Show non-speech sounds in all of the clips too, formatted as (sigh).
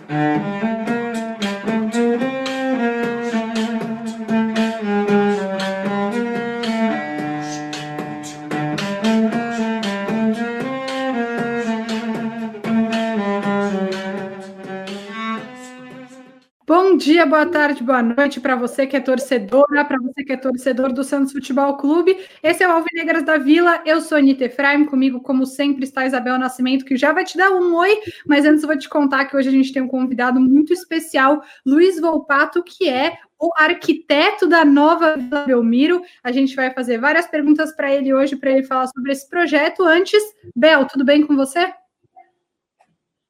Bom dia, boa tarde, boa noite para você que é torcedora, para você que é torcedor do Santos Futebol Clube. Esse é o Alvinegras da Vila, eu sou Anitta Efraim, comigo, como sempre, está Isabel Nascimento, que já vai te dar um oi, mas antes eu vou te contar que hoje a gente tem um convidado muito especial, Luiz Volpato, que é o arquiteto da nova Vila Belmiro. A gente vai fazer várias perguntas para ele hoje, para ele falar sobre esse projeto. Antes, Bel, tudo bem com você?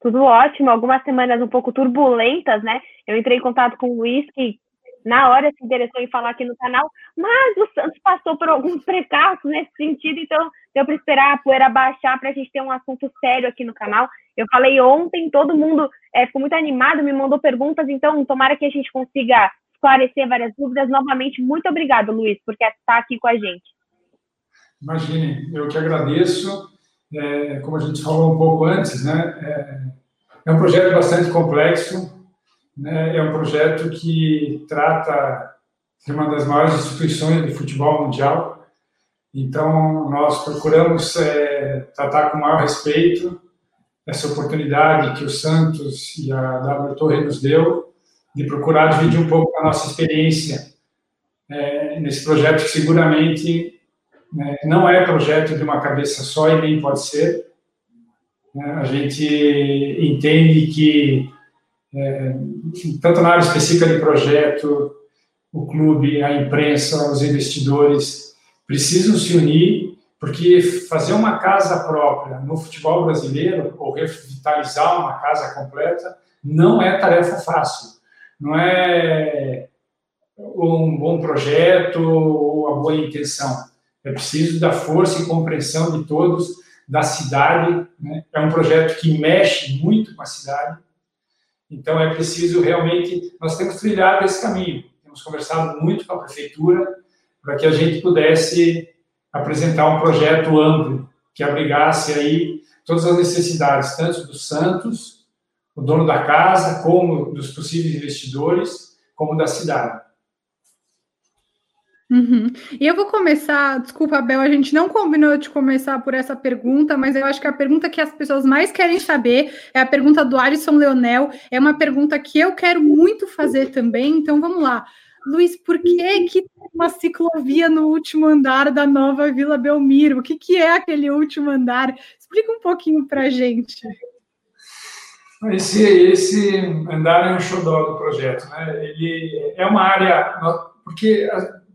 Tudo ótimo, algumas semanas um pouco turbulentas, né? Eu entrei em contato com o Luiz, que na hora se interessou em falar aqui no canal, mas o Santos passou por alguns precalços nesse sentido, então deu para esperar a poeira baixar para a gente ter um assunto sério aqui no canal. Eu falei ontem, todo mundo é, ficou muito animado, me mandou perguntas, então tomara que a gente consiga esclarecer várias dúvidas. Novamente, muito obrigado, Luiz, por estar aqui com a gente. Imagine, eu que agradeço é, como a gente falou um pouco antes, né, é, é um projeto bastante complexo, né, é um projeto que trata de uma das maiores instituições de futebol mundial, então nós procuramos é, tratar com o maior respeito essa oportunidade que o Santos e a W Torre nos deu de procurar dividir um pouco a nossa experiência é, nesse projeto que seguramente né? Não é projeto de uma cabeça só e nem pode ser. Né? A gente entende que, é, tanto na área específica de projeto, o clube, a imprensa, os investidores precisam se unir, porque fazer uma casa própria no futebol brasileiro, ou revitalizar uma casa completa, não é tarefa fácil. Não é um bom projeto ou a boa intenção é preciso da força e compreensão de todos da cidade. Né? É um projeto que mexe muito com a cidade. Então, é preciso realmente. Nós temos trilhado esse caminho. Temos conversado muito com a prefeitura para que a gente pudesse apresentar um projeto amplo que abrigasse aí todas as necessidades, tanto dos Santos, o dono da casa, como dos possíveis investidores, como da cidade. Uhum. E eu vou começar, desculpa, Bel, a gente não combinou de começar por essa pergunta, mas eu acho que a pergunta que as pessoas mais querem saber é a pergunta do Alisson Leonel. É uma pergunta que eu quero muito fazer também, então vamos lá. Luiz, por que, que tem uma ciclovia no último andar da nova Vila Belmiro? O que, que é aquele último andar? Explica um pouquinho para a gente. Esse, esse andar é um xodó do projeto, né? Ele é uma área, porque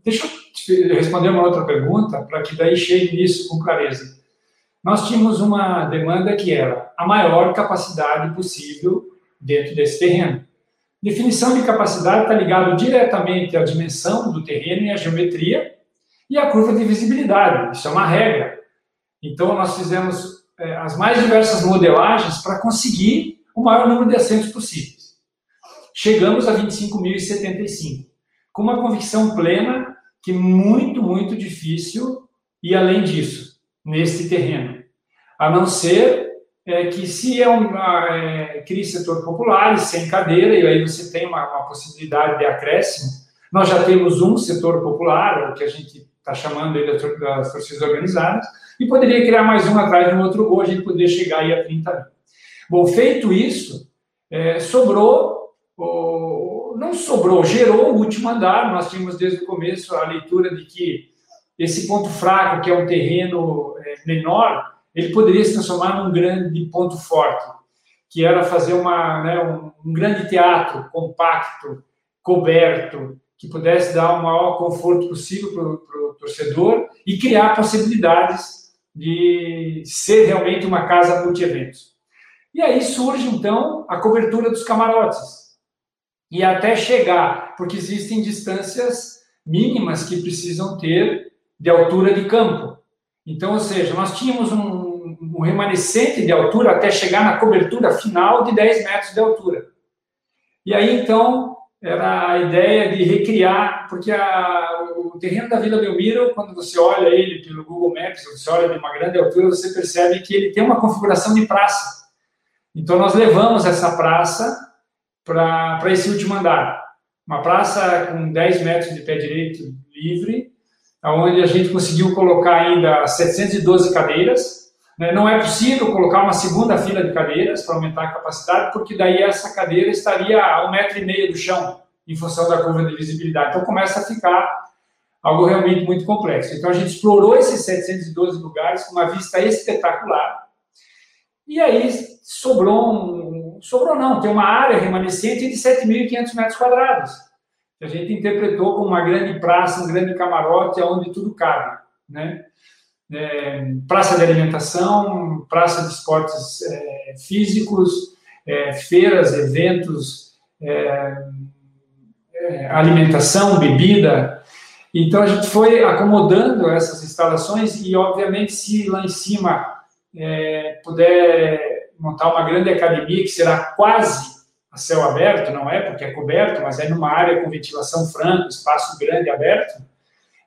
Deixa eu responder uma outra pergunta, para que daí chegue nisso com clareza. Nós tínhamos uma demanda que era a maior capacidade possível dentro desse terreno. Definição de capacidade está ligado diretamente à dimensão do terreno e à geometria e à curva de visibilidade. Isso é uma regra. Então, nós fizemos é, as mais diversas modelagens para conseguir o maior número de assentos possíveis. Chegamos a 25.075, com uma convicção plena que muito, muito difícil e além disso, nesse terreno. A não ser é, que se é um é, cria setor popular sem cadeira, e aí você tem uma, uma, possibilidade de acréscimo, nós já temos um setor popular, o que a gente está chamando aí das torcidas organizadas, e poderia criar mais um atrás de um outro, hoje ele poderia chegar aí a 30 mil. Bom, feito isso, é, sobrou o, não sobrou, gerou o último andar. Nós tínhamos desde o começo a leitura de que esse ponto fraco, que é um terreno é, menor, ele poderia se transformar num grande ponto forte, que era fazer uma, né, um, um grande teatro compacto, coberto, que pudesse dar o maior conforto possível para o torcedor e criar possibilidades de ser realmente uma casa multi-eventos. E aí surge, então, a cobertura dos camarotes e até chegar, porque existem distâncias mínimas que precisam ter de altura de campo. Então, ou seja, nós tínhamos um, um remanescente de altura até chegar na cobertura final de 10 metros de altura. E aí, então, era a ideia de recriar, porque a, o terreno da Vila Belmiro, quando você olha ele pelo Google Maps, você olha de uma grande altura, você percebe que ele tem uma configuração de praça. Então, nós levamos essa praça para esse último andar. Uma praça com 10 metros de pé direito livre, onde a gente conseguiu colocar ainda 712 cadeiras. Né? Não é possível colocar uma segunda fila de cadeiras para aumentar a capacidade, porque daí essa cadeira estaria a um metro e meio do chão, em função da curva de visibilidade. Então começa a ficar algo realmente muito complexo. Então a gente explorou esses 712 lugares com uma vista espetacular. E aí sobrou um, sobrou não, tem uma área remanescente de 7.500 metros quadrados, que a gente interpretou como uma grande praça, um grande camarote, onde tudo cabe, né? É, praça de alimentação, praça de esportes é, físicos, é, feiras, eventos, é, é, alimentação, bebida, então a gente foi acomodando essas instalações e, obviamente, se lá em cima é, puder montar uma grande academia que será quase a céu aberto, não é porque é coberto, mas é numa área com ventilação franca, espaço grande aberto.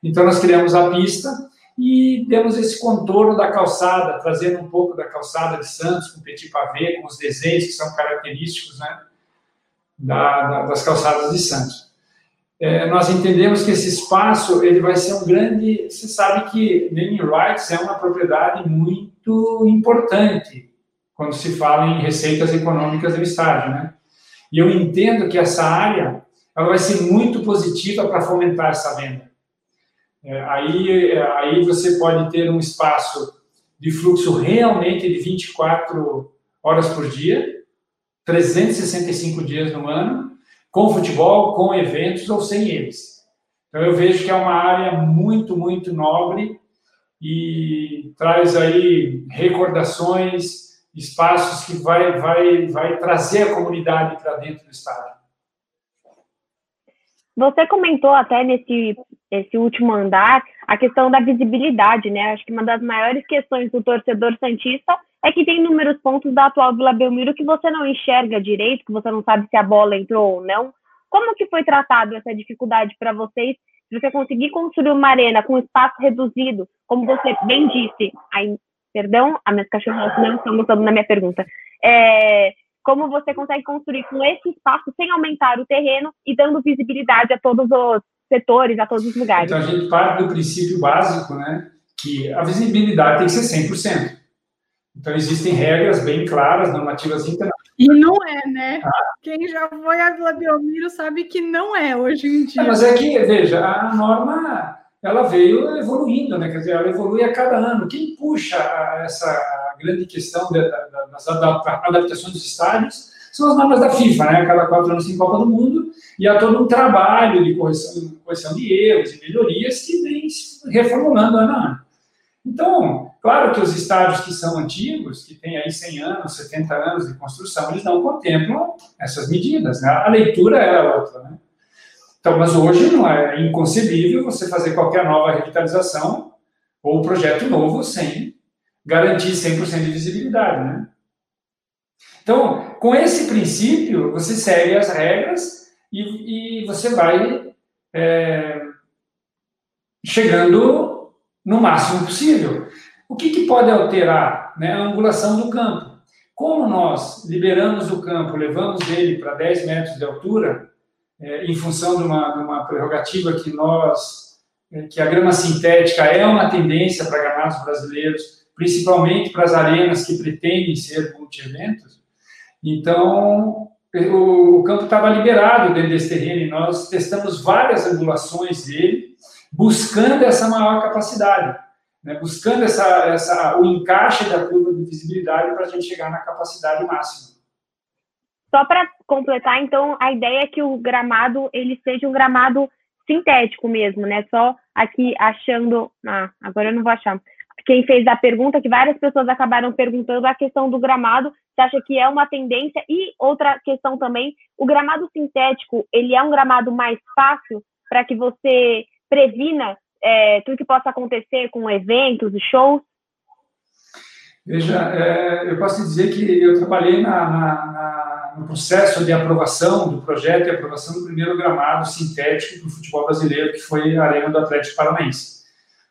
Então nós criamos a pista e demos esse contorno da calçada, trazendo um pouco da calçada de Santos com petit pavé, com os desenhos que são característicos, né, da, da, das calçadas de Santos é, nós entendemos que esse espaço ele vai ser um grande. Você sabe que naming rights é uma propriedade muito importante quando se fala em receitas econômicas do estádio, né? E eu entendo que essa área ela vai ser muito positiva para fomentar essa venda. É, aí, aí você pode ter um espaço de fluxo realmente de 24 horas por dia, 365 dias no ano, com futebol, com eventos ou sem eles. Então eu vejo que é uma área muito, muito nobre e traz aí recordações, espaços que vai, vai, vai trazer a comunidade para dentro do estádio. Você comentou até nesse esse último andar a questão da visibilidade, né? Acho que uma das maiores questões do torcedor santista é que tem inúmeros pontos da atual Vila Belmiro que você não enxerga direito, que você não sabe se a bola entrou ou não. Como que foi tratado essa dificuldade para vocês de você conseguir construir uma arena com espaço reduzido, como você bem disse, perdão, a minhas cachorras não estão gostando da minha pergunta, é, como você consegue construir com esse espaço sem aumentar o terreno e dando visibilidade a todos os setores, a todos os lugares. Então a gente parte do princípio básico, né, que a visibilidade tem que ser 100%. Então, existem regras bem claras, normativas internacionais. E não é, né? Ah. Quem já foi a Vila Belmiro sabe que não é hoje em dia. É, mas é que, veja, a norma ela veio evoluindo, né? Quer dizer, ela evolui a cada ano. Quem puxa essa grande questão das adaptações dos estádios são as normas da FIFA, né? Cada quatro anos tem Copa do Mundo e há todo um trabalho de correção, correção de erros e melhorias que vem se reformulando ano a ano. Então, claro que os estádios que são antigos, que têm aí 100 anos, 70 anos de construção, eles não contemplam essas medidas, né? A leitura era outra, né? Então, mas hoje não é inconcebível você fazer qualquer nova revitalização ou projeto novo sem garantir 100% de visibilidade, né? Então, com esse princípio, você segue as regras e, e você vai é, chegando no máximo possível. O que, que pode alterar? Né? A angulação do campo. Como nós liberamos o campo, levamos ele para 10 metros de altura, é, em função de uma, de uma prerrogativa que nós, é, que a grama sintética é uma tendência para gramados brasileiros, principalmente para as arenas que pretendem ser multi-eventos. Então, o, o campo estava liberado dentro desse terreno e nós testamos várias angulações dele, buscando essa maior capacidade, né? buscando essa, essa, o encaixe da curva de visibilidade para a gente chegar na capacidade máxima. Só para completar, então, a ideia é que o gramado ele seja um gramado sintético mesmo, né? Só aqui achando. Ah, agora eu não vou achar. Quem fez a pergunta, que várias pessoas acabaram perguntando a questão do gramado, você acha que é uma tendência? E outra questão também, o gramado sintético, ele é um gramado mais fácil para que você previna é, tudo que possa acontecer com eventos e shows? Veja, é, eu posso dizer que eu trabalhei na, na, na, no processo de aprovação do projeto e aprovação do primeiro gramado sintético para o futebol brasileiro, que foi a Arena do Atlético Paranaense.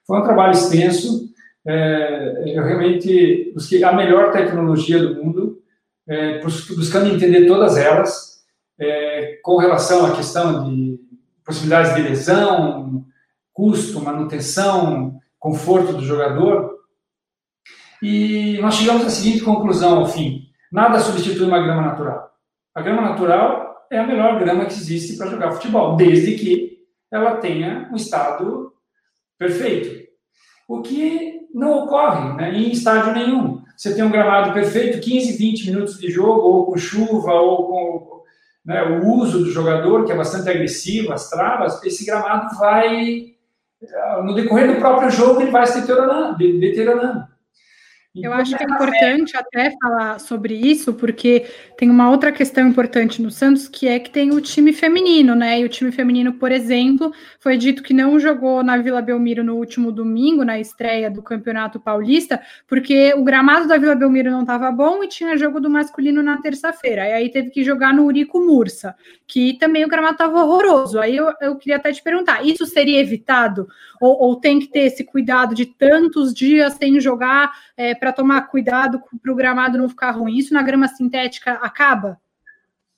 Foi um trabalho extenso, é, eu realmente busquei a melhor tecnologia do mundo, é, buscando entender todas elas, é, com relação à questão de possibilidades de lesão, custo, manutenção, conforto do jogador. E nós chegamos à seguinte conclusão ao fim: nada substitui uma grama natural. A grama natural é a melhor grama que existe para jogar futebol, desde que ela tenha um estado perfeito. O que não ocorre né, em estádio nenhum. Você tem um gramado perfeito, 15, 20 minutos de jogo, ou com chuva, ou com né, o uso do jogador, que é bastante agressivo, as travas, esse gramado vai, no decorrer do próprio jogo, ele vai se deteriorando. deteriorando. Eu acho que é importante até falar sobre isso, porque tem uma outra questão importante no Santos, que é que tem o time feminino, né? E o time feminino, por exemplo, foi dito que não jogou na Vila Belmiro no último domingo, na estreia do Campeonato Paulista, porque o gramado da Vila Belmiro não estava bom e tinha jogo do masculino na terça-feira. E aí teve que jogar no Urico Mursa, que também o gramado estava horroroso. Aí eu, eu queria até te perguntar: isso seria evitado? Ou, ou tem que ter esse cuidado de tantos dias sem jogar? É, para tomar cuidado para o gramado não ficar ruim. Isso na grama sintética acaba?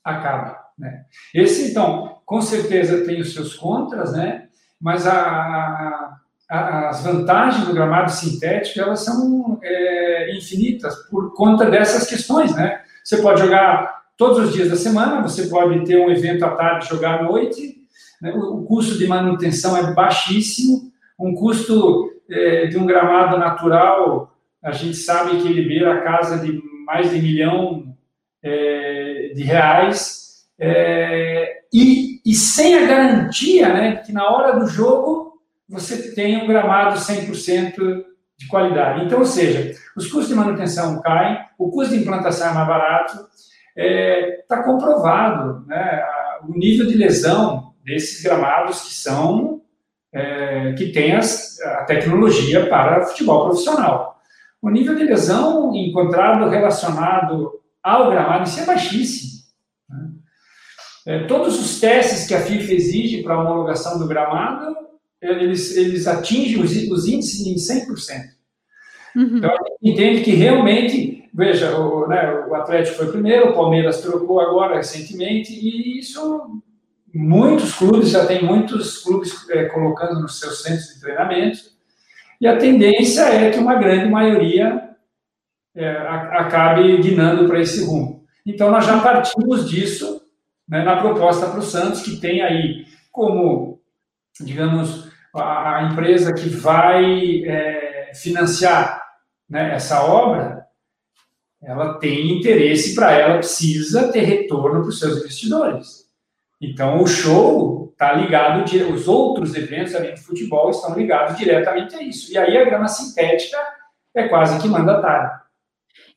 Acaba. Né? Esse, então, com certeza tem os seus contras, né? mas a, a, as vantagens do gramado sintético elas são é, infinitas por conta dessas questões. Né? Você pode jogar todos os dias da semana, você pode ter um evento à tarde jogar à noite, né? o, o custo de manutenção é baixíssimo, um custo é, de um gramado natural a gente sabe que ele beira a casa de mais de milhão é, de reais, é, e, e, sem a garantia né, que na hora do jogo você tenha um gramado 100% de qualidade. Então, ou seja, os custos de manutenção caem, o custo de implantação é mais barato, está é, tá comprovado né, o nível de lesão desses gramados que são é, que tem as, a tecnologia para futebol profissional. O nível de lesão encontrado relacionado ao gramado si é baixíssimo. Né? É, todos os testes que a FIFA exige para a homologação do gramado, eles, eles atingem os, os índices em 100%. Uhum. Então, a gente entende que realmente, veja, o, né, o Atlético foi primeiro, o Palmeiras trocou agora recentemente, e isso muitos clubes, já tem muitos clubes é, colocando nos seus centros de treinamento, e a tendência é que uma grande maioria é, acabe guinando para esse rumo. Então, nós já partimos disso né, na proposta para o Santos, que tem aí como, digamos, a, a empresa que vai é, financiar né, essa obra, ela tem interesse para ela, precisa ter retorno para os seus investidores. Então, o show está ligado, os outros eventos além do futebol estão ligados diretamente a isso. E aí a grama sintética é quase que mandatária.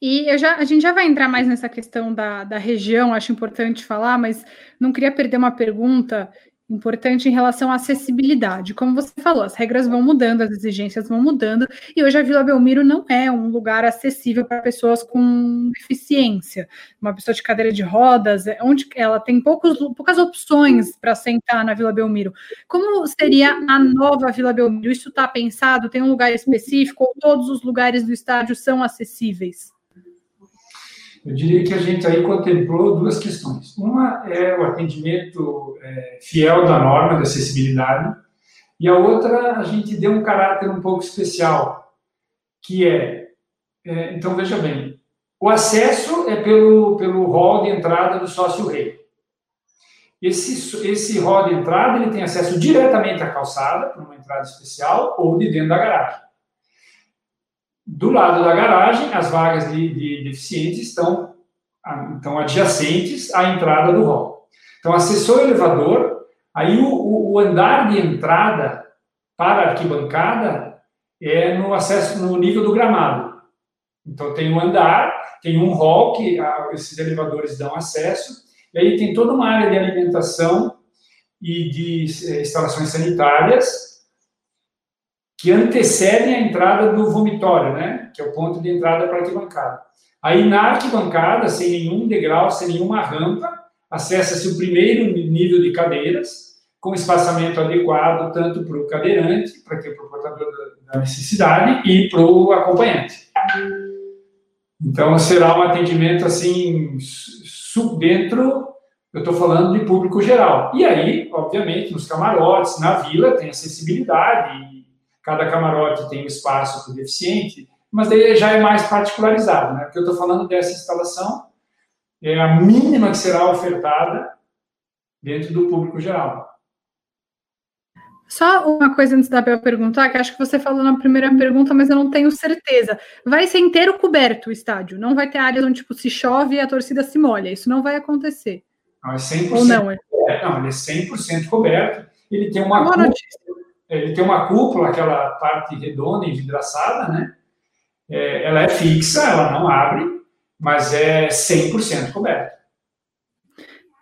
E já, a gente já vai entrar mais nessa questão da, da região, acho importante falar, mas não queria perder uma pergunta importante em relação à acessibilidade. Como você falou, as regras vão mudando, as exigências vão mudando, e hoje a Vila Belmiro não é um lugar acessível para pessoas com deficiência. Uma pessoa de cadeira de rodas, é onde ela tem poucos, poucas opções para sentar na Vila Belmiro. Como seria a nova Vila Belmiro? Isso está pensado? Tem um lugar específico ou todos os lugares do estádio são acessíveis? Eu diria que a gente aí contemplou duas questões. Uma é o atendimento é, fiel da norma de acessibilidade, e a outra a gente deu um caráter um pouco especial, que é, é então veja bem, o acesso é pelo, pelo hall de entrada do sócio-rei. Esse, esse hall de entrada ele tem acesso diretamente à calçada, por uma entrada especial, ou de dentro da garagem. Do lado da garagem, as vagas de, de deficientes estão, estão adjacentes à entrada do hall. Então, acessou o elevador, aí o, o andar de entrada para a arquibancada é no acesso no nível do gramado. Então, tem um andar, tem um hall que a, esses elevadores dão acesso, e aí tem toda uma área de alimentação e de eh, instalações sanitárias, que antecedem a entrada do vomitório, né? Que é o ponto de entrada para a arquibancada. Aí na arquibancada, sem nenhum degrau, sem nenhuma rampa, acessa-se o primeiro nível de cadeiras, com espaçamento adequado tanto para o cadeirante, para que é o portador da necessidade, e para o acompanhante. Então será um atendimento assim dentro Eu estou falando de público geral. E aí, obviamente, nos camarotes, na vila, tem acessibilidade, cada camarote tem um espaço para o deficiente, mas daí já é mais particularizado, né? Porque eu estou falando dessa instalação, é a mínima que será ofertada dentro do público geral. Só uma coisa antes da Bel perguntar, que acho que você falou na primeira pergunta, mas eu não tenho certeza. Vai ser inteiro coberto o estádio, não vai ter áreas onde tipo, se chove e a torcida se molha. Isso não vai acontecer. Não, é 100% Ou não? É? Não, ele é 100% coberto. Ele tem uma, cúpula, ele tem uma cúpula, aquela parte redonda, envidraçada, né? É, ela é fixa, ela não abre, mas é 100% coberto.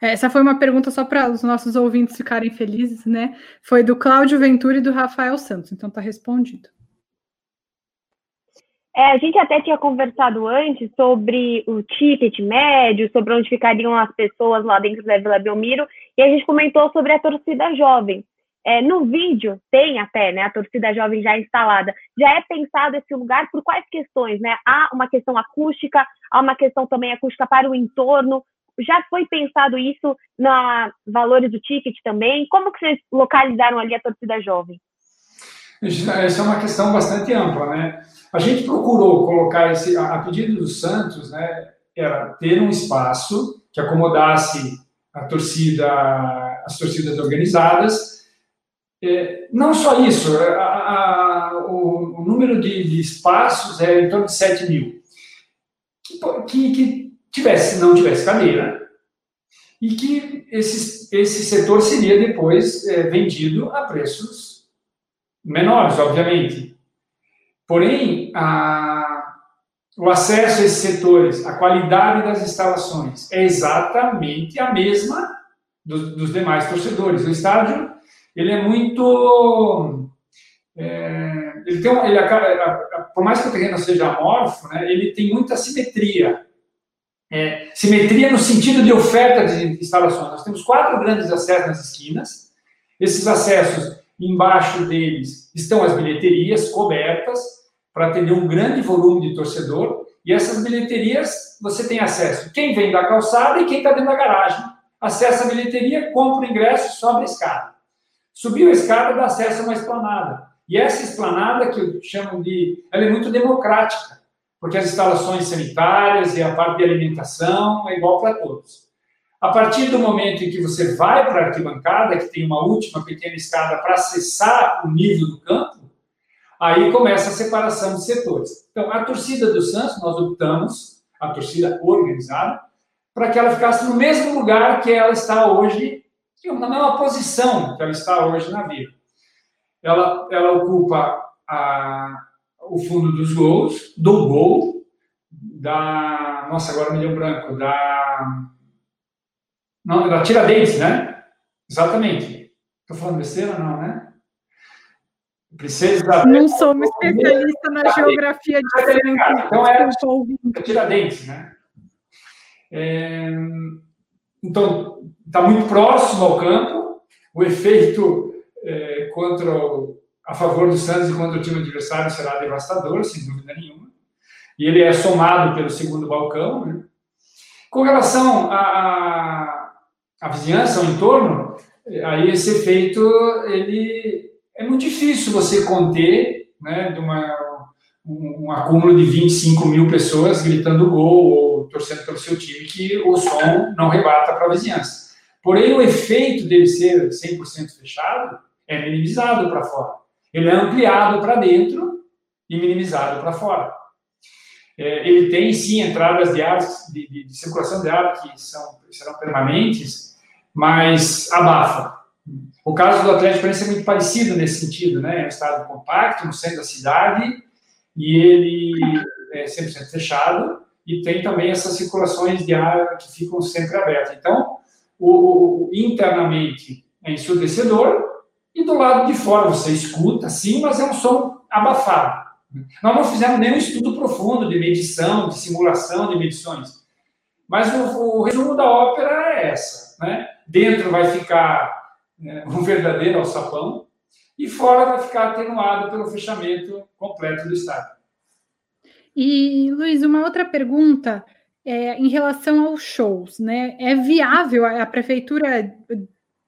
Essa foi uma pergunta só para os nossos ouvintes ficarem felizes, né? Foi do Cláudio Ventura e do Rafael Santos, então está respondido. É, a gente até tinha conversado antes sobre o ticket médio, sobre onde ficariam as pessoas lá dentro da Vila Belmiro, e a gente comentou sobre a torcida jovem. É, no vídeo tem até né, a torcida jovem já instalada. Já é pensado esse lugar por quais questões? Né? Há uma questão acústica, há uma questão também acústica para o entorno, já foi pensado isso na valores do ticket também? Como que vocês localizaram ali a torcida jovem? Essa é uma questão bastante ampla, né? A gente procurou colocar esse, a pedido do Santos, né, era ter um espaço que acomodasse a torcida, as torcidas organizadas. É, não só isso, a, a, o, o, número de, de, espaços é em torno de 7 mil. Que, que, que tivesse, não tivesse cadeira e que esse, esse setor seria depois é, vendido a preços menores, obviamente. Porém, a, o acesso a esses setores, a qualidade das instalações é exatamente a mesma dos, dos demais torcedores. O estádio ele é muito é, ele tem ele, por mais que o terreno seja amorfo, né, ele tem muita simetria é, simetria no sentido de oferta de instalações. Nós temos quatro grandes acessos nas esquinas. Esses acessos, embaixo deles, estão as bilheterias cobertas para atender um grande volume de torcedor. E essas bilheterias, você tem acesso. Quem vem da calçada e quem está dentro da garagem. Acessa a bilheteria, compra o ingresso sobe a escada. Subiu a escada, dá acesso a uma esplanada. E essa esplanada, que chamo de. Ela é muito democrática porque as instalações sanitárias e a parte de alimentação é igual para todos. A partir do momento em que você vai para a arquibancada, que tem uma última pequena escada para acessar o nível do campo, aí começa a separação de setores. Então, a torcida do Santos, nós optamos, a torcida organizada, para que ela ficasse no mesmo lugar que ela está hoje, na mesma posição que ela está hoje na vida. Ela, ela ocupa a, o fundo dos gols, do gol, da. Nossa, agora me deu branco, da. Não, da Tiradentes, né? Exatamente. Estou falando besteira, não, né? Precisa. Não sou uma especialista na geografia de Franca. Então é, é Tiradentes, né? É, então, está muito próximo ao campo, o efeito é, contra o, a favor do Santos e contra o time adversário será devastador, sem dúvida nenhuma. E ele é somado pelo segundo balcão. Né? Com relação à, à vizinhança, ao entorno, aí esse efeito ele é muito difícil você conter, né, de uma, um, um acúmulo de 25 mil pessoas gritando gol torcendo pelo seu time, que o som não rebata para a vizinhança. Porém, o efeito dele ser 100% fechado é minimizado para fora. Ele é ampliado para dentro e minimizado para fora. É, ele tem, sim, entradas de ar, de, de, de, circulação de ar que são, serão permanentes, mas abafa. O caso do Atlético Paranaense é muito parecido nesse sentido, né? É um estado compacto, no centro da cidade, e ele é 100% fechado, e tem também essas circulações de ar que ficam sempre abertas. Então, o, o internamente é ensurdecedor, e do lado de fora você escuta, sim, mas é um som abafado. Nós não fizemos nenhum estudo profundo de medição, de simulação de medições. Mas o, o resumo da ópera é essa. Né? Dentro vai ficar né, um verdadeiro alçapão e fora vai ficar atenuado pelo fechamento completo do estádio. E, Luiz, uma outra pergunta é, em relação aos shows, né? É viável a, a prefeitura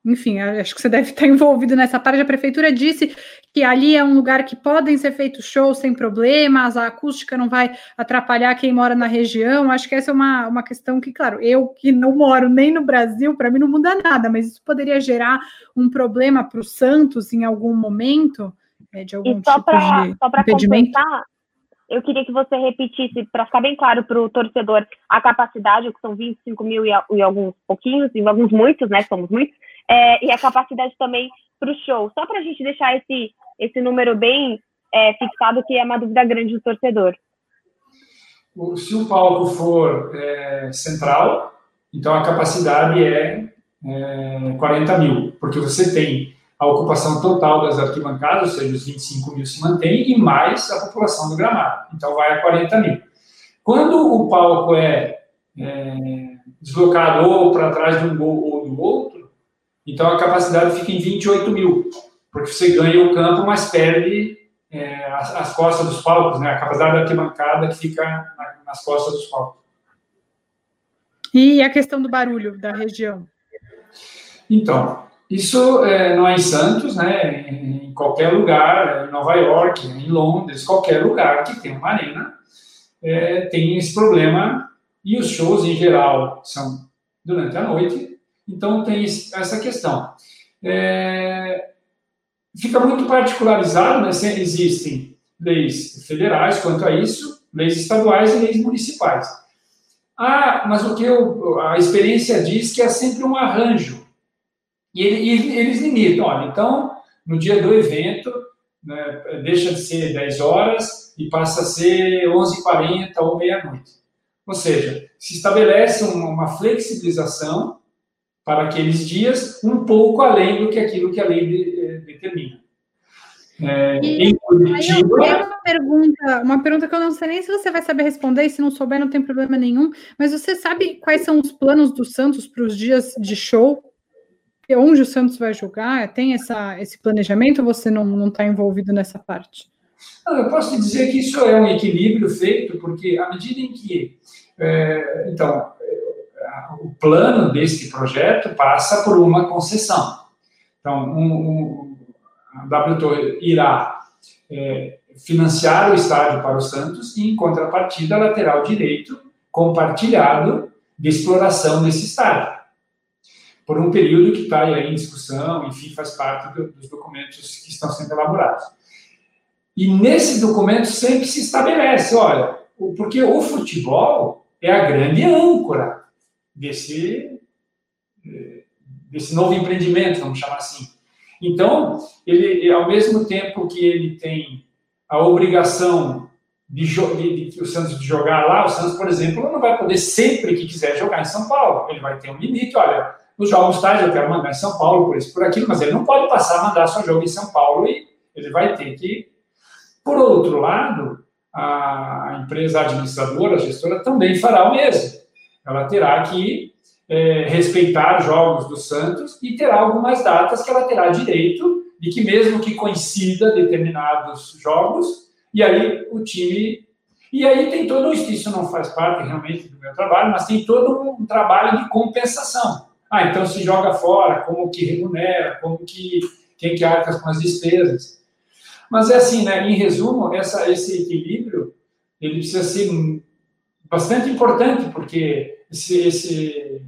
enfim, acho que você deve estar (laughs) envolvido nessa parte. A prefeitura disse que ali é um lugar que podem ser feitos shows sem problemas, a acústica não vai atrapalhar quem mora na região. Acho que essa é uma, uma questão que, claro, eu que não moro nem no Brasil, para mim não muda nada, mas isso poderia gerar um problema para o Santos em algum momento, é, de algum e só tipo pra, de só impedimento. Completar, eu queria que você repetisse, para ficar bem claro para o torcedor, a capacidade, que são 25 mil e, e alguns pouquinhos, e alguns muitos, né? Somos muitos, é, e a capacidade também para o show. Só para a gente deixar esse, esse número bem é, fixado, que é uma dúvida grande do torcedor. Se o palco for é, central, então a capacidade é, é 40 mil, porque você tem a ocupação total das arquibancadas, ou seja, os 25 mil se mantém, e mais a população do gramado. Então vai a 40 mil. Quando o palco é, é deslocado ou para trás de um gol ou do outro, então a capacidade fica em 28 mil, porque você ganha o campo, mas perde é, as, as, costas dos palcos, né? A capacidade da arquibancada que fica na, nas costas dos palcos. E a questão do barulho da região? Então, isso é, não é em Santos, né? Em qualquer lugar, em Nova York, em Londres, qualquer lugar que tem uma arena, é, tem esse problema. E os shows, em geral, são durante a noite, então, tem essa questão. É, fica muito particularizado, né? Existem leis federais quanto a isso, leis estaduais e leis municipais. Ah, mas o que eu, a experiência diz que é sempre um arranjo. E, e eles limitam, olha, então, no dia do evento, né, deixa de ser 10 horas e passa a ser 11h40 ou meia-noite. Ou seja, se estabelece uma, uma flexibilização para aqueles dias, um pouco além do que aquilo que a lei de, eh, determina. É, e, Curitiba, uma pergunta, uma pergunta que eu não sei nem se você vai saber responder, e se não souber, não tem problema nenhum. Mas você sabe quais são os planos do Santos para os dias de show? Onde o Santos vai jogar? Tem essa, esse planejamento ou você não está envolvido nessa parte? Eu posso dizer que isso é um equilíbrio feito, porque à medida em que. É, então, o plano deste projeto passa por uma concessão. Então, um, um, a WTO irá é, financiar o estádio para o Santos e, em contrapartida, lateral direito compartilhado de exploração desse estádio. Por um período que está aí em discussão, enfim, faz parte do, dos documentos que estão sendo elaborados. E nesse documento sempre se estabelece, olha, porque o futebol é a grande âncora desse, desse novo empreendimento, vamos chamar assim. Então, ele, ao mesmo tempo que ele tem a obrigação de, de, de, o Santos de jogar lá, o Santos, por exemplo, não vai poder sempre que quiser jogar em São Paulo. Ele vai ter um limite, olha, nos jogos tais eu quero mandar em São Paulo, por isso, por aquilo, mas ele não pode passar a mandar só jogo em São Paulo e ele vai ter que. Por outro lado, a empresa administradora, a gestora, também fará o mesmo. Ela terá que é, respeitar jogos do Santos e terá algumas datas que ela terá direito de que mesmo que coincida determinados jogos, e aí o time... E aí tem todo isso não faz parte realmente do meu trabalho, mas tem todo um trabalho de compensação. Ah, então se joga fora, como que remunera, como que quem que arca com as despesas. Mas é assim, né? Em resumo, essa, esse equilíbrio ele precisa ser bastante importante, porque esse, esse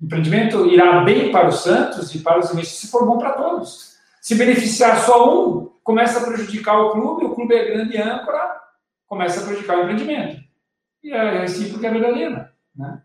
empreendimento irá bem para o Santos e para os investidores se for bom para todos. Se beneficiar só um, começa a prejudicar o clube, o clube é grande âncora, começa a prejudicar o empreendimento. E a recíproca é verdadeira. Né?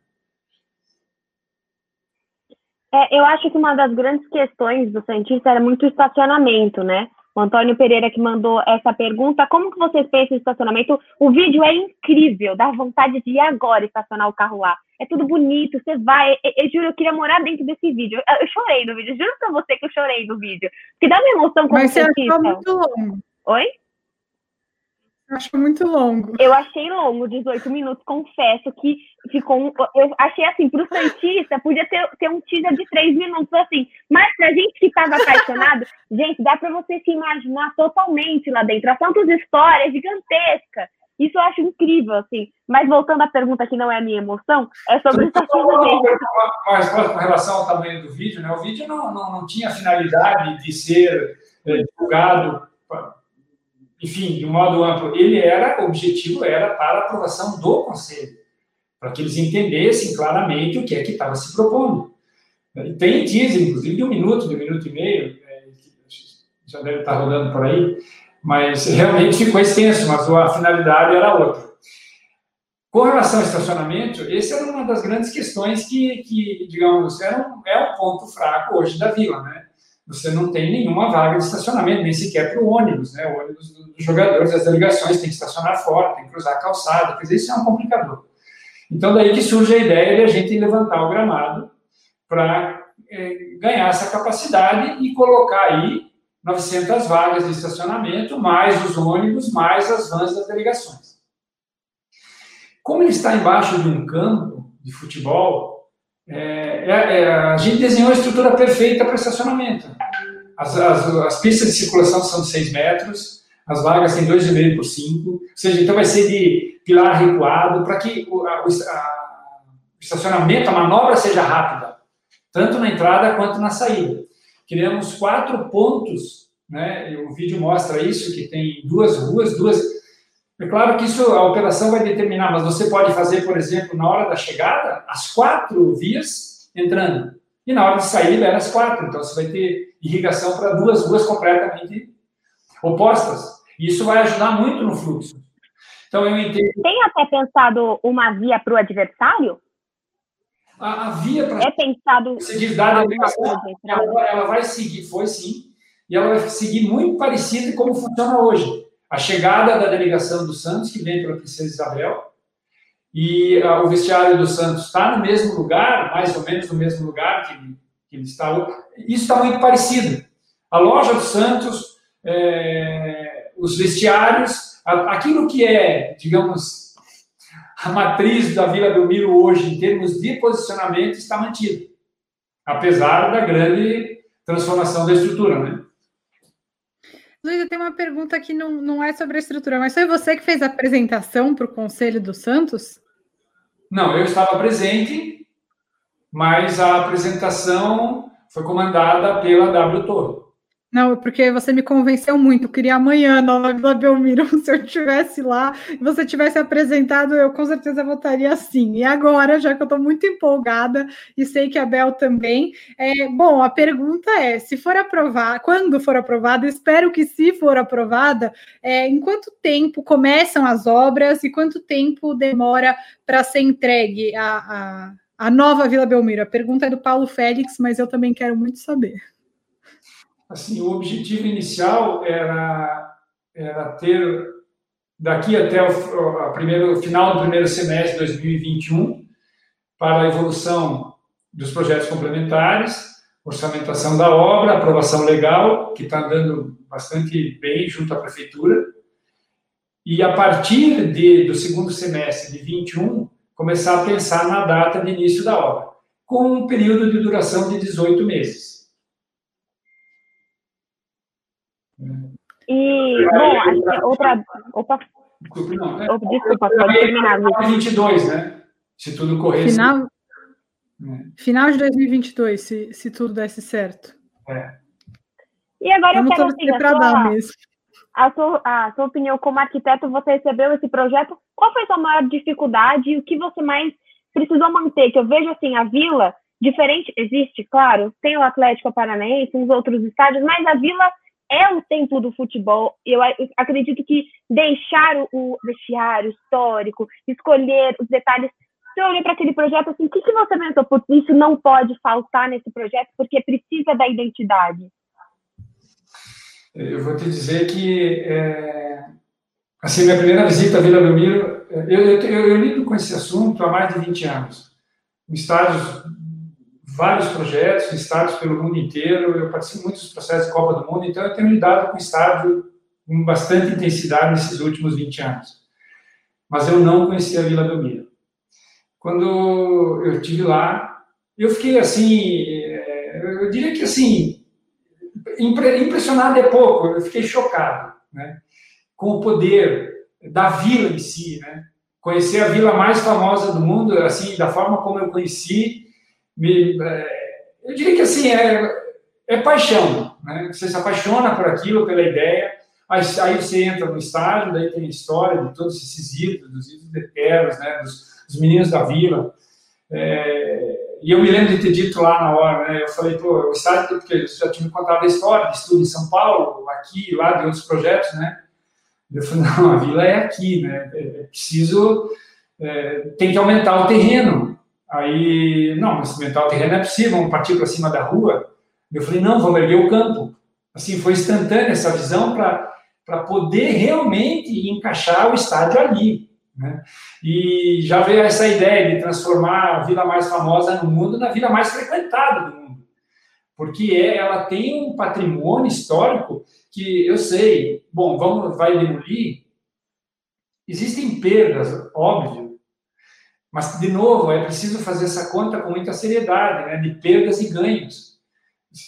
É, eu acho que uma das grandes questões do Santista era muito o estacionamento, né? O Antônio Pereira que mandou essa pergunta. Como que vocês pensam em estacionamento? O vídeo é incrível, dá vontade de ir agora estacionar o carro lá. É tudo bonito, você vai. Eu, eu juro, eu queria morar dentro desse vídeo. Eu, eu, chorei no vídeo, juro pra você que eu chorei no vídeo. Porque dá uma emoção como Mas você achou muito longo. Oi? Acho muito longo. Eu achei longo, 18 minutos, confesso que ficou um, Eu achei assim, pro Santista, podia ter, ter um teaser de 3 minutos, assim. Mas pra gente que tava apaixonado, (laughs) gente, dá pra você se imaginar totalmente lá dentro. Há tantas histórias gigantescas. Isso eu acho incrível, assim. Mas voltando à pergunta que não é a minha emoção, é sobre estacionamento. Mas com relação ao tamanho do vídeo, né? O vídeo não, não, não tinha finalidade de ser é, divulgado, enfim, de um modo amplo. Ele era, o objetivo era para a aprovação do conselho, para que eles entendessem claramente o que é que estava se propondo. Tem teaser, inclusive, de um minuto, de um minuto e meio, é, já deve estar rodando por aí, mas realmente ficou extenso, mas a finalidade era outra. Com relação ao estacionamento, essa era uma das grandes questões que, que digamos, é um, é um ponto fraco hoje da vila, né? Você não tem nenhuma vaga de estacionamento, nem sequer para o ônibus, né? O ônibus dos jogadores, das delegações tem que estacionar fora, tem que cruzar a calçada, quer dizer, isso é um complicador. Então, daí que surge a ideia de a gente levantar o gramado para é, ganhar essa capacidade e colocar aí 900 vagas de estacionamento, mais os ônibus, mais as vans das delegações. Como ele está embaixo de um campo de futebol, é, é, é a gente desenhou a estrutura perfeita para estacionamento. As, as, as, pistas de circulação são de 6 metros, as vagas têm 2,5 por 5, ou seja, então vai ser de pilar recuado, para que o, a, a, o estacionamento, a manobra seja rápida, tanto na entrada quanto na saída criamos quatro pontos, né? O vídeo mostra isso, que tem duas ruas, duas. É claro que isso a operação vai determinar, mas você pode fazer, por exemplo, na hora da chegada, as quatro vias entrando. E na hora de saída, eram as quatro. Então, você vai ter irrigação para duas ruas completamente opostas. E isso vai ajudar muito no fluxo. Então, eu entendo. Tem até pensado uma via para o adversário? a, a via para é pensado seguir dada ela, ela vai seguir, foi sim, e ela vai seguir muito parecida como funciona hoje. A chegada da delegação do Santos, que vem pela Princesa Isabel, e uh, o vestiário do Santos está no mesmo lugar, mais ou menos no mesmo lugar que, que ele está. Isso está muito parecido. A loja do Santos, é, os vestiários, aquilo que é, digamos, a matriz da Vila Belmiro hoje, em termos de posicionamento, está mantida, apesar da grande transformação da estrutura, né? Luísa, tem uma pergunta que não, não é sobre a estrutura, mas foi você que fez a apresentação para o Conselho do Santos? Não, eu estava presente, mas a apresentação foi comandada pela W Torre. Não, porque você me convenceu muito. Eu queria amanhã na Vila Belmiro. (laughs) Se eu estivesse lá e você tivesse apresentado, eu com certeza votaria sim. E agora, já que eu estou muito empolgada e sei que a Bel também. É, bom, a pergunta é: se for aprovada, quando for aprovada, espero que se for aprovada, é, em quanto tempo começam as obras e quanto tempo demora para ser entregue a, a, a nova Vila Belmiro? A pergunta é do Paulo Félix, mas eu também quero muito saber assim, o objetivo inicial era, era ter, daqui até o primeiro, final do primeiro semestre de 2021, para a evolução dos projetos complementares, orçamentação da obra, aprovação legal, que está andando bastante bem junto à prefeitura, e a partir de, do segundo semestre de 21, começar a pensar na data de início da obra, com um período de duração de 18 meses. E, bom, acho que outra. Opa. Desculpa, não. Desculpa, pode terminar. 2022, né? Se tudo correr. Final, é. final de 2022, se, se tudo desse certo. É. E agora Vamos eu quero assim, a sua, mesmo. A, sua, a sua opinião como arquiteto, você recebeu esse projeto. Qual foi a sua maior dificuldade e o que você mais precisou manter? Que eu vejo assim, a vila, diferente, existe, claro, tem o Atlético Paranaense, uns outros estádios, mas a vila é o templo do futebol. Eu acredito que deixar o vestiário histórico, escolher os detalhes. Você olhou para aquele projeto assim, o que, que você pensou? Putz, isso não pode faltar nesse projeto porque precisa da identidade. Eu vou te dizer que, é, assim, minha primeira visita à Vila Belmiro, eu, eu, eu, eu lido com esse assunto há mais de 20 anos. Estádios vários projetos, estádios pelo mundo inteiro. Eu participo muito dos processos de Copa do Mundo, então eu tenho lidado com estádio com bastante intensidade nesses últimos 20 anos. Mas eu não conhecia a Vila Belmiro. Quando eu estive lá, eu fiquei assim, é, eu diria que assim, impressionado é pouco, eu fiquei chocado, né? Com o poder da vila em si, né? Conhecer a vila mais famosa do mundo, assim, da forma como eu conheci, me, é, eu diria que assim é, é paixão, né? Você se apaixona por aquilo, pela ideia. Aí, aí você entra no estádio, daí tem a história de todos esses ídolos, dos ídolos eternos, né? Dos, dos meninos da vila. É, e eu me lembro de ter dito lá na hora, né? Eu falei, pô, o estádio, porque eles já tinham me contado a história de estudo em São Paulo, aqui, lá, de outros projetos, né? Eu falei, não, a vila é aqui, né? É, é preciso, é, tem que aumentar o terreno. Aí, não, mas aumentar o terreno é possível, vamos partir para cima da rua. Eu falei, não, vamos erguer o campo. Assim, foi instantânea essa visão para poder realmente encaixar o estádio ali. Né? E já veio essa ideia de transformar a vila mais famosa no mundo na vila mais frequentada do mundo. Porque é, ela tem um patrimônio histórico que eu sei, bom, vamos, vai demolir. Existem perdas, óbvio, mas, de novo, é preciso fazer essa conta com muita seriedade, né, de perdas e ganhos.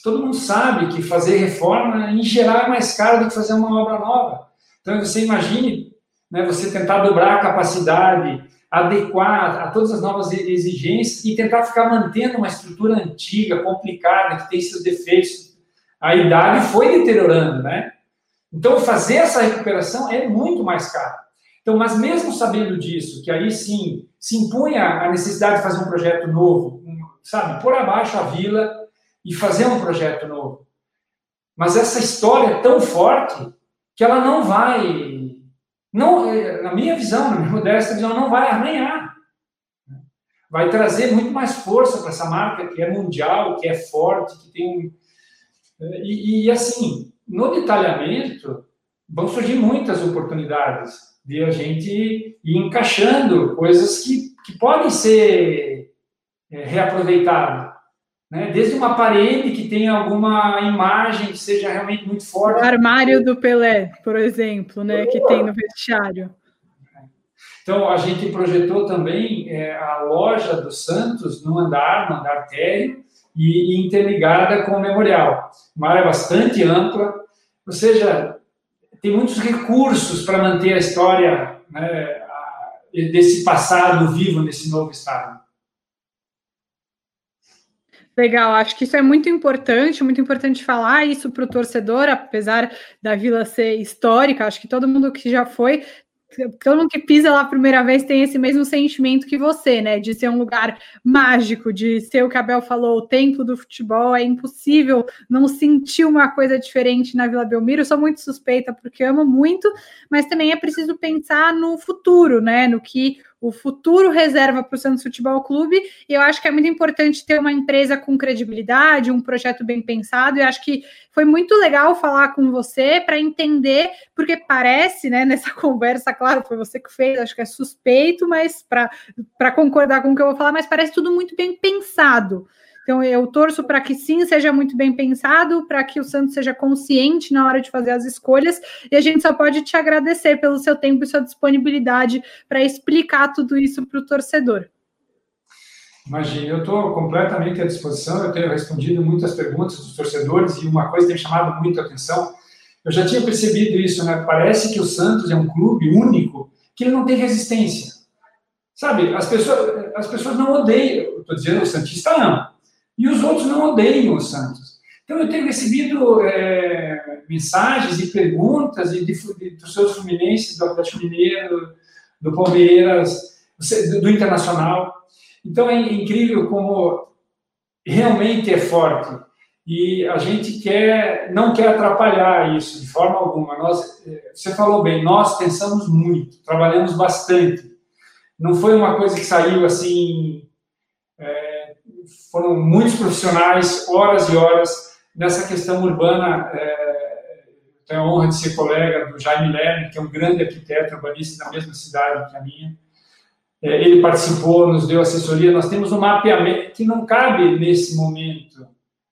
Todo mundo sabe que fazer reforma, em geral, é mais caro do que fazer uma obra nova. Então, você imagine né, você tentar dobrar a capacidade, adequar a todas as novas exigências e tentar ficar mantendo uma estrutura antiga, complicada, que tem seus defeitos. A idade foi deteriorando, né? Então, fazer essa recuperação é muito mais caro. Então, mas mesmo sabendo disso, que aí sim se impunha a necessidade de fazer um projeto novo, sabe, por abaixo a vila e fazer um projeto novo. Mas essa história é tão forte que ela não vai não, na minha visão, na minha modesta visão, não vai arranhar. Vai trazer muito mais força para essa marca que é mundial, que é forte, que tem um. E, e assim, no detalhamento, vão surgir muitas oportunidades de a gente ir encaixando coisas que, que podem ser é, reaproveitadas. Né? Desde uma parede que tenha alguma imagem que seja realmente muito forte. O armário do Pelé, por exemplo, né? que tem no vestiário. Então, a gente projetou também é, a loja do Santos no andar, no andar térreo, e, e interligada com o memorial. Uma área bastante ampla, ou seja, tem muitos recursos para manter a história né, desse passado vivo nesse novo estado. Legal, acho que isso é muito importante, muito importante falar isso para o torcedor, apesar da vila ser histórica, acho que todo mundo que já foi todo mundo que pisa lá a primeira vez tem esse mesmo sentimento que você, né? De ser um lugar mágico, de ser o que a Bel falou, o templo do futebol. É impossível não sentir uma coisa diferente na Vila Belmiro. Eu sou muito suspeita porque amo muito, mas também é preciso pensar no futuro, né? No que o futuro reserva para o Santos Futebol Clube, e eu acho que é muito importante ter uma empresa com credibilidade, um projeto bem pensado, e acho que foi muito legal falar com você para entender, porque parece, né, nessa (laughs) conversa, claro, foi você que fez, acho que é suspeito, mas para concordar com o que eu vou falar, mas parece tudo muito bem pensado. Então, eu torço para que sim seja muito bem pensado, para que o Santos seja consciente na hora de fazer as escolhas, e a gente só pode te agradecer pelo seu tempo e sua disponibilidade para explicar tudo isso para o torcedor. Imagina, eu estou completamente à disposição, eu tenho respondido muitas perguntas dos torcedores e uma coisa tem chamado muito a atenção. Eu já tinha percebido isso, né? Parece que o Santos é um clube único que ele não tem resistência. Sabe, as pessoas, as pessoas não odeiam, estou dizendo o Santista não, e os outros não odeiam o Santos. Então, eu tenho recebido é, mensagens e perguntas de, de, de, dos seus fluminenses, do Atlético Mineiro, do Palmeiras, do, do Internacional. Então, é incrível como realmente é forte. E a gente quer, não quer atrapalhar isso de forma alguma. Nós, é, você falou bem, nós pensamos muito, trabalhamos bastante. Não foi uma coisa que saiu assim foram muitos profissionais, horas e horas, nessa questão urbana. É, tenho a honra de ser colega do Jaime Lerner, que é um grande arquiteto urbanista da mesma cidade que a minha. É, ele participou, nos deu assessoria. Nós temos um mapeamento que não cabe nesse momento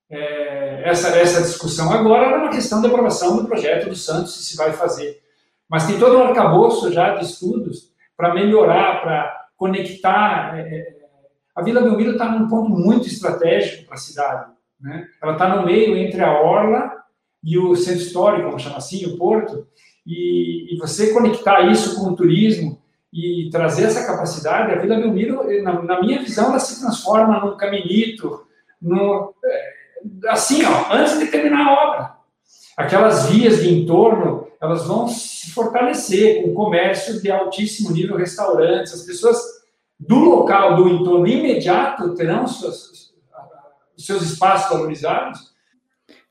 é, essa, essa discussão. Agora é uma questão de aprovação do projeto do Santos, se se vai fazer. Mas tem todo um arcabouço já de estudos para melhorar, para conectar é, é a Vila Belmiro está num ponto muito estratégico para a cidade. Né? Ela está no meio entre a Orla e o centro histórico, vamos chamar assim, o Porto. e, e, você conectar isso com o turismo e trazer essa capacidade, a Vila Belmiro, na, na minha visão, ela se transforma num caminito, no, é, assim, ó, antes de terminar a obra. Aquelas vias de entorno, elas vão se fortalecer com comércio de altíssimo nível, restaurantes, as pessoas do local, do entorno imediato, terão seus, seus espaços valorizados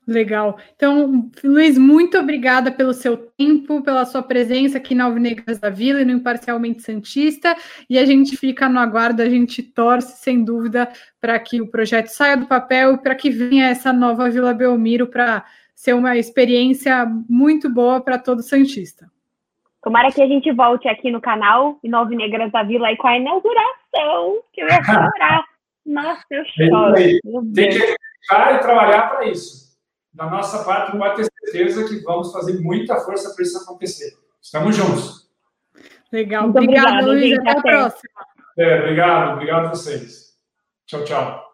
Legal. Então, Luiz, muito obrigada pelo seu tempo, pela sua presença aqui na Alvinegras da Vila e no Imparcialmente Santista. E a gente fica no aguardo, a gente torce, sem dúvida, para que o projeto saia do papel e para que venha essa nova Vila Belmiro para ser uma experiência muito boa para todo Santista. Tomara que a gente volte aqui no canal e Nove Negras da Vila aí com a inauguração, que eu ia chorar. (laughs) Nossa, eu choro. Tem que acreditar e trabalhar para isso da nossa parte, pode ter certeza que vamos fazer muita força para isso acontecer. Estamos juntos. Legal. Muito obrigada, Luiz. Gente, até, até a próxima. É, obrigado, obrigado a vocês. Tchau, tchau.